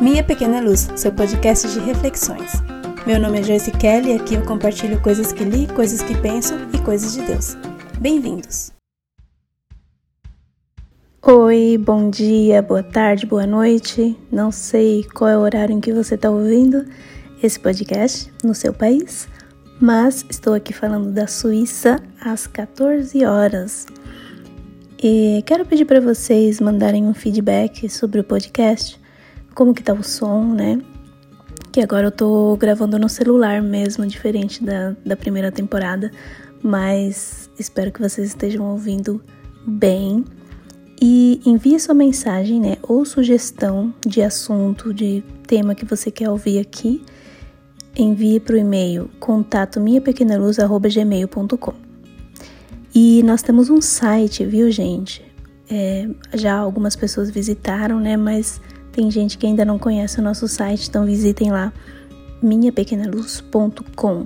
Minha Pequena Luz, seu podcast de reflexões. Meu nome é Joyce Kelly e aqui eu compartilho coisas que li, coisas que penso e coisas de Deus. Bem-vindos! Oi, bom dia, boa tarde, boa noite. Não sei qual é o horário em que você está ouvindo esse podcast no seu país, mas estou aqui falando da Suíça às 14 horas. E quero pedir para vocês mandarem um feedback sobre o podcast como que tá o som, né? Que agora eu tô gravando no celular mesmo, diferente da, da primeira temporada, mas espero que vocês estejam ouvindo bem. E envie sua mensagem, né, ou sugestão de assunto, de tema que você quer ouvir aqui. Envie para o e-mail contato minhapequenaluz.gmail.com E nós temos um site, viu, gente? É, já algumas pessoas visitaram, né, mas tem gente que ainda não conhece o nosso site, então visitem lá minhapequenaluz.com.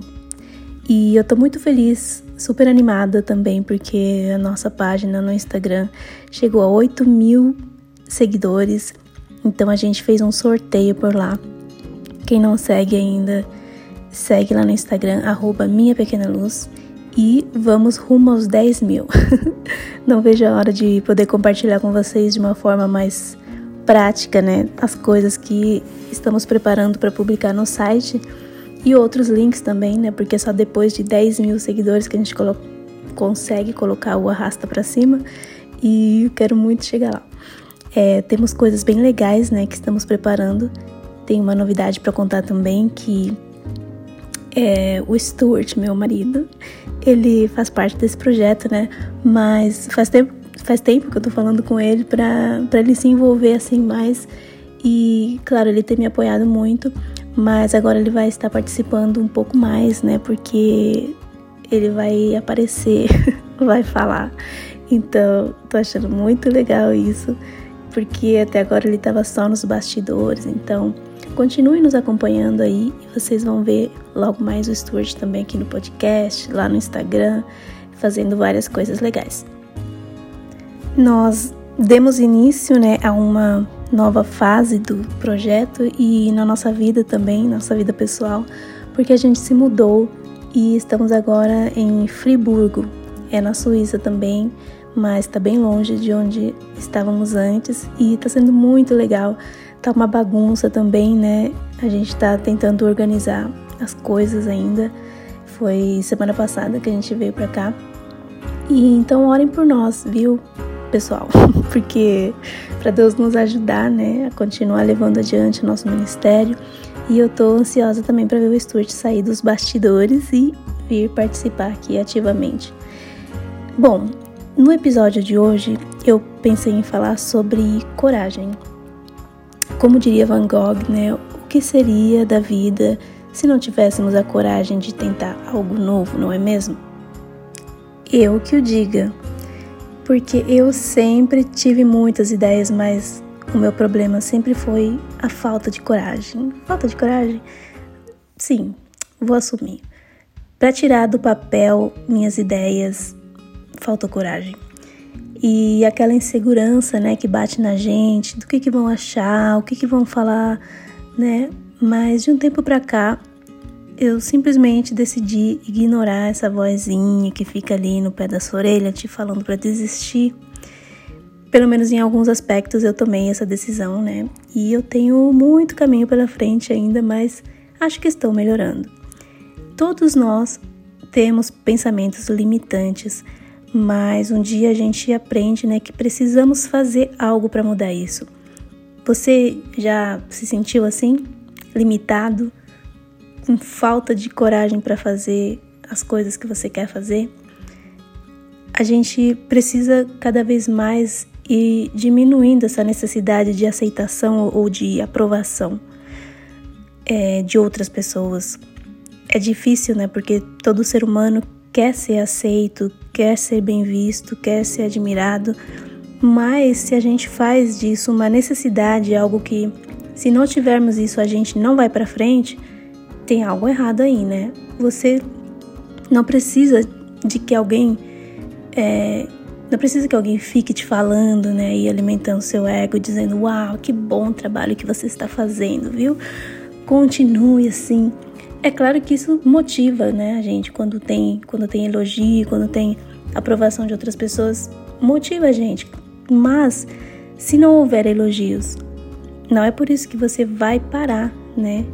E eu tô muito feliz, super animada também, porque a nossa página no Instagram chegou a 8 mil seguidores. Então a gente fez um sorteio por lá. Quem não segue ainda, segue lá no Instagram, arroba. E vamos rumo aos 10 mil. não vejo a hora de poder compartilhar com vocês de uma forma mais prática, né, as coisas que estamos preparando para publicar no site e outros links também, né, porque é só depois de 10 mil seguidores que a gente colo consegue colocar o arrasta para cima e eu quero muito chegar lá. É, temos coisas bem legais, né, que estamos preparando. Tem uma novidade para contar também que é, o Stuart, meu marido, ele faz parte desse projeto, né? Mas faz tempo faz tempo que eu tô falando com ele para ele se envolver assim mais. E, claro, ele tem me apoiado muito, mas agora ele vai estar participando um pouco mais, né? Porque ele vai aparecer, vai falar. Então, tô achando muito legal isso, porque até agora ele tava só nos bastidores. Então, continue nos acompanhando aí e vocês vão ver logo mais o Stuart também aqui no podcast, lá no Instagram, fazendo várias coisas legais nós demos início né, a uma nova fase do projeto e na nossa vida também, nossa vida pessoal, porque a gente se mudou e estamos agora em Friburgo, é na Suíça também, mas está bem longe de onde estávamos antes e está sendo muito legal. Tá uma bagunça também, né? A gente está tentando organizar as coisas ainda. Foi semana passada que a gente veio para cá. E então orem por nós, viu? pessoal, porque para Deus nos ajudar, né, a continuar levando adiante o nosso ministério. E eu tô ansiosa também para ver o Stuart sair dos bastidores e vir participar aqui ativamente. Bom, no episódio de hoje eu pensei em falar sobre coragem. Como diria Van Gogh, né, o que seria da vida se não tivéssemos a coragem de tentar algo novo, não é mesmo? Eu que o diga, porque eu sempre tive muitas ideias, mas o meu problema sempre foi a falta de coragem. Falta de coragem? Sim, vou assumir. Para tirar do papel minhas ideias, falta coragem. E aquela insegurança, né, que bate na gente, do que que vão achar, o que que vão falar, né? Mas de um tempo para cá, eu simplesmente decidi ignorar essa vozinha que fica ali no pé da sua orelha te falando para desistir. Pelo menos em alguns aspectos eu tomei essa decisão, né? E eu tenho muito caminho pela frente ainda, mas acho que estou melhorando. Todos nós temos pensamentos limitantes, mas um dia a gente aprende, né, que precisamos fazer algo para mudar isso. Você já se sentiu assim? Limitado? com falta de coragem para fazer as coisas que você quer fazer, a gente precisa cada vez mais ir diminuindo essa necessidade de aceitação ou de aprovação é, de outras pessoas. É difícil, né? Porque todo ser humano quer ser aceito, quer ser bem visto, quer ser admirado, mas se a gente faz disso uma necessidade, algo que se não tivermos isso a gente não vai para frente, tem algo errado aí, né? Você não precisa de que alguém é, Não precisa que alguém fique te falando, né, e alimentando seu ego, dizendo: "Uau, que bom trabalho que você está fazendo, viu? Continue assim". É claro que isso motiva, né, a gente quando tem, quando tem elogio, quando tem aprovação de outras pessoas, motiva a gente. Mas se não houver elogios, não é por isso que você vai parar, né?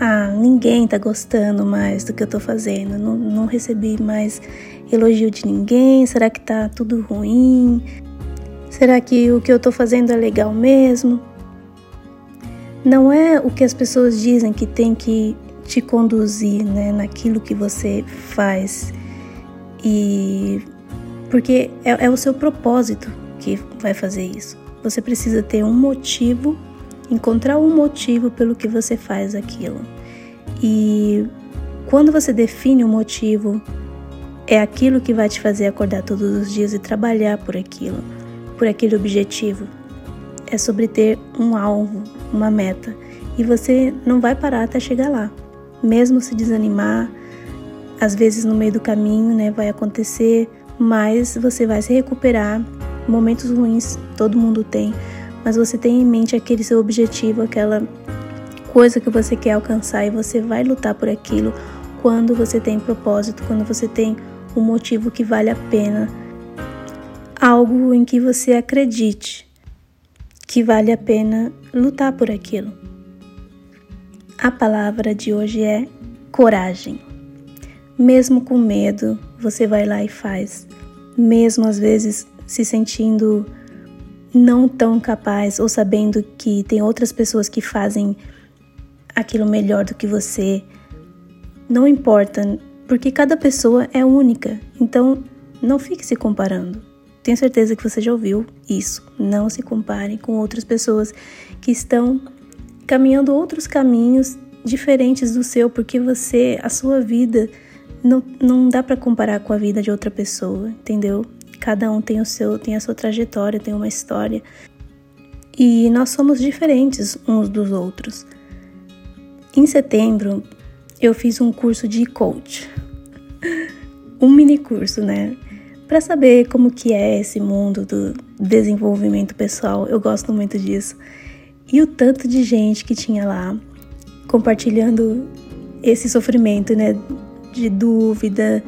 Ah, ninguém tá gostando mais do que eu tô fazendo, não, não recebi mais elogio de ninguém? Será que tá tudo ruim? Será que o que eu tô fazendo é legal mesmo? Não é o que as pessoas dizem que tem que te conduzir, né, naquilo que você faz. E porque é, é o seu propósito que vai fazer isso. Você precisa ter um motivo, encontrar um motivo pelo que você faz aquilo. E quando você define o um motivo é aquilo que vai te fazer acordar todos os dias e trabalhar por aquilo, por aquele objetivo. É sobre ter um alvo, uma meta. E você não vai parar até chegar lá. Mesmo se desanimar, às vezes no meio do caminho, né, vai acontecer, mas você vai se recuperar. Momentos ruins todo mundo tem, mas você tem em mente aquele seu objetivo, aquela coisa que você quer alcançar e você vai lutar por aquilo quando você tem propósito, quando você tem um motivo que vale a pena, algo em que você acredite que vale a pena lutar por aquilo. A palavra de hoje é coragem. Mesmo com medo, você vai lá e faz. Mesmo às vezes se sentindo não tão capaz ou sabendo que tem outras pessoas que fazem aquilo melhor do que você. Não importa, porque cada pessoa é única, então não fique se comparando. Tenho certeza que você já ouviu isso. Não se compare com outras pessoas que estão caminhando outros caminhos diferentes do seu, porque você, a sua vida, não, não dá para comparar com a vida de outra pessoa, entendeu? Cada um tem o seu, tem a sua trajetória, tem uma história. E nós somos diferentes uns dos outros. Em setembro, eu fiz um curso de coach. Um mini curso, né? Para saber como que é esse mundo do desenvolvimento pessoal. Eu gosto muito disso. E o tanto de gente que tinha lá compartilhando esse sofrimento, né? De dúvida.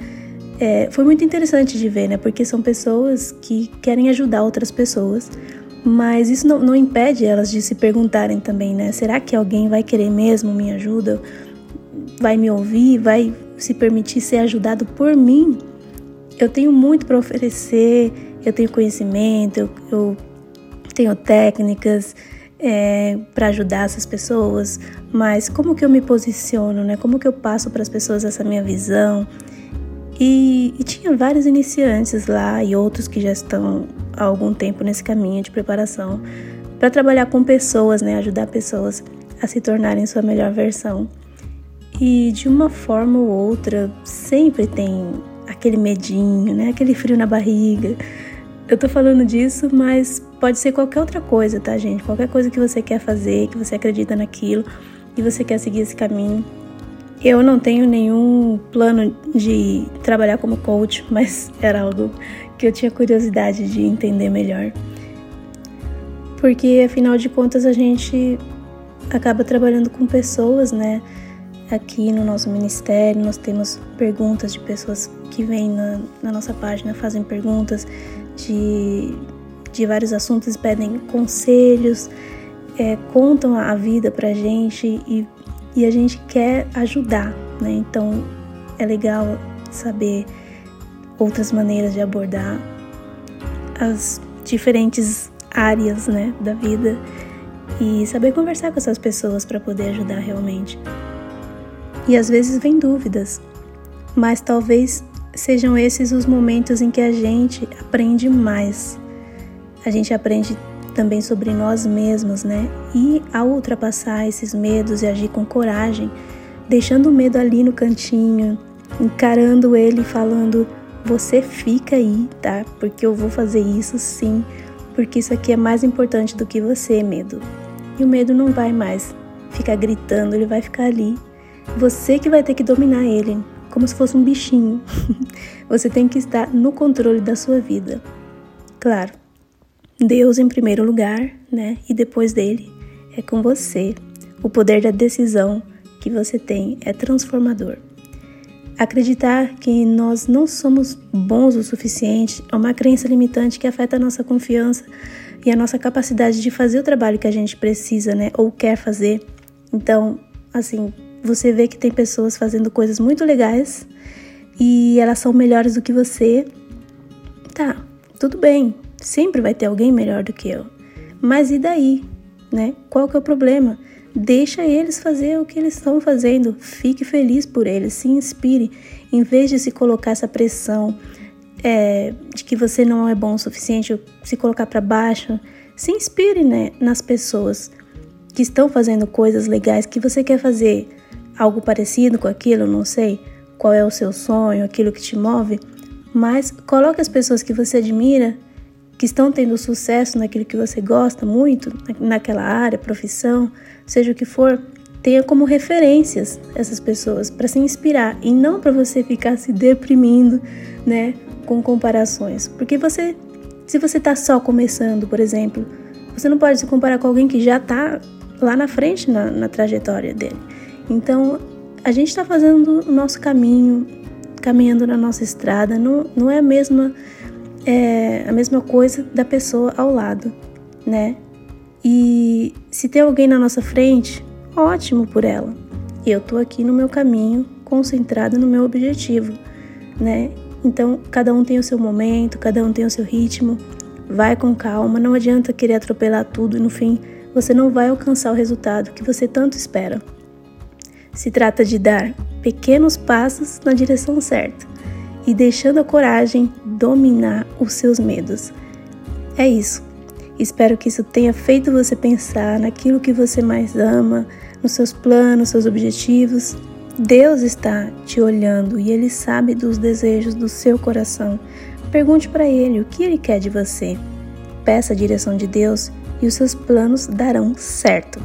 É, foi muito interessante de ver, né? Porque são pessoas que querem ajudar outras pessoas, mas isso não, não impede elas de se perguntarem também, né? Será que alguém vai querer mesmo minha ajuda? vai me ouvir, vai se permitir ser ajudado por mim. Eu tenho muito para oferecer, eu tenho conhecimento, eu, eu tenho técnicas é, para ajudar essas pessoas, mas como que eu me posiciono, né? Como que eu passo para as pessoas essa minha visão? E, e, tinha vários iniciantes lá e outros que já estão há algum tempo nesse caminho de preparação para trabalhar com pessoas, né? Ajudar pessoas a se tornarem sua melhor versão. E de uma forma ou outra, sempre tem aquele medinho, né? Aquele frio na barriga. Eu tô falando disso, mas pode ser qualquer outra coisa, tá, gente? Qualquer coisa que você quer fazer, que você acredita naquilo e você quer seguir esse caminho. Eu não tenho nenhum plano de trabalhar como coach, mas era algo que eu tinha curiosidade de entender melhor. Porque afinal de contas a gente acaba trabalhando com pessoas, né? Aqui no nosso ministério, nós temos perguntas de pessoas que vêm na, na nossa página, fazem perguntas de, de vários assuntos, pedem conselhos, é, contam a vida pra gente e, e a gente quer ajudar, né? Então é legal saber outras maneiras de abordar as diferentes áreas, né, da vida e saber conversar com essas pessoas para poder ajudar realmente. E às vezes vem dúvidas, mas talvez sejam esses os momentos em que a gente aprende mais. A gente aprende também sobre nós mesmos, né? E ao ultrapassar esses medos e agir com coragem, deixando o medo ali no cantinho, encarando ele e falando: Você fica aí, tá? Porque eu vou fazer isso sim, porque isso aqui é mais importante do que você, medo. E o medo não vai mais ficar gritando, ele vai ficar ali você que vai ter que dominar ele, como se fosse um bichinho. Você tem que estar no controle da sua vida. Claro, Deus em primeiro lugar, né? E depois dele é com você. O poder da decisão que você tem é transformador. Acreditar que nós não somos bons o suficiente é uma crença limitante que afeta a nossa confiança e a nossa capacidade de fazer o trabalho que a gente precisa, né, ou quer fazer. Então, assim, você vê que tem pessoas fazendo coisas muito legais e elas são melhores do que você. Tá, tudo bem, sempre vai ter alguém melhor do que eu. Mas e daí, né? Qual que é o problema? Deixa eles fazer o que eles estão fazendo. Fique feliz por eles, se inspire. Em vez de se colocar essa pressão é, de que você não é bom o suficiente, se colocar para baixo, se inspire né, nas pessoas que estão fazendo coisas legais que você quer fazer. Algo parecido com aquilo, não sei qual é o seu sonho, aquilo que te move, mas coloque as pessoas que você admira, que estão tendo sucesso naquilo que você gosta muito, naquela área, profissão, seja o que for, tenha como referências essas pessoas para se inspirar e não para você ficar se deprimindo, né, com comparações. Porque você, se você está só começando, por exemplo, você não pode se comparar com alguém que já está lá na frente na, na trajetória dele. Então, a gente está fazendo o nosso caminho, caminhando na nossa estrada, não, não é a mesma é a mesma coisa da pessoa ao lado, né? E se tem alguém na nossa frente, ótimo por ela. Eu tô aqui no meu caminho, concentrada no meu objetivo, né? Então, cada um tem o seu momento, cada um tem o seu ritmo. Vai com calma, não adianta querer atropelar tudo e no fim você não vai alcançar o resultado que você tanto espera. Se trata de dar pequenos passos na direção certa e deixando a coragem dominar os seus medos. É isso. Espero que isso tenha feito você pensar naquilo que você mais ama, nos seus planos, seus objetivos. Deus está te olhando e Ele sabe dos desejos do seu coração. Pergunte para Ele o que Ele quer de você. Peça a direção de Deus e os seus planos darão certo.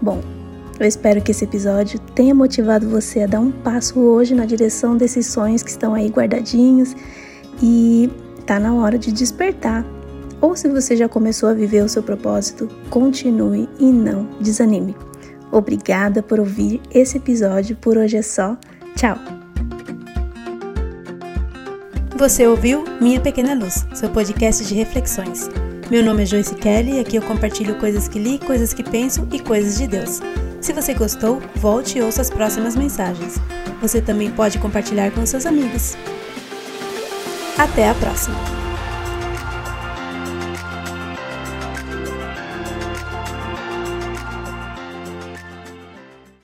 Bom, eu espero que esse episódio tenha motivado você a dar um passo hoje na direção desses sonhos que estão aí guardadinhos e tá na hora de despertar ou se você já começou a viver o seu propósito, continue e não desanime. Obrigada por ouvir esse episódio. Por hoje é só. Tchau! Você ouviu Minha Pequena Luz, seu podcast de reflexões. Meu nome é Joyce Kelly e aqui eu compartilho coisas que li, coisas que penso e coisas de Deus. Se você gostou, volte e ouça as próximas mensagens. Você também pode compartilhar com seus amigos. Até a próxima!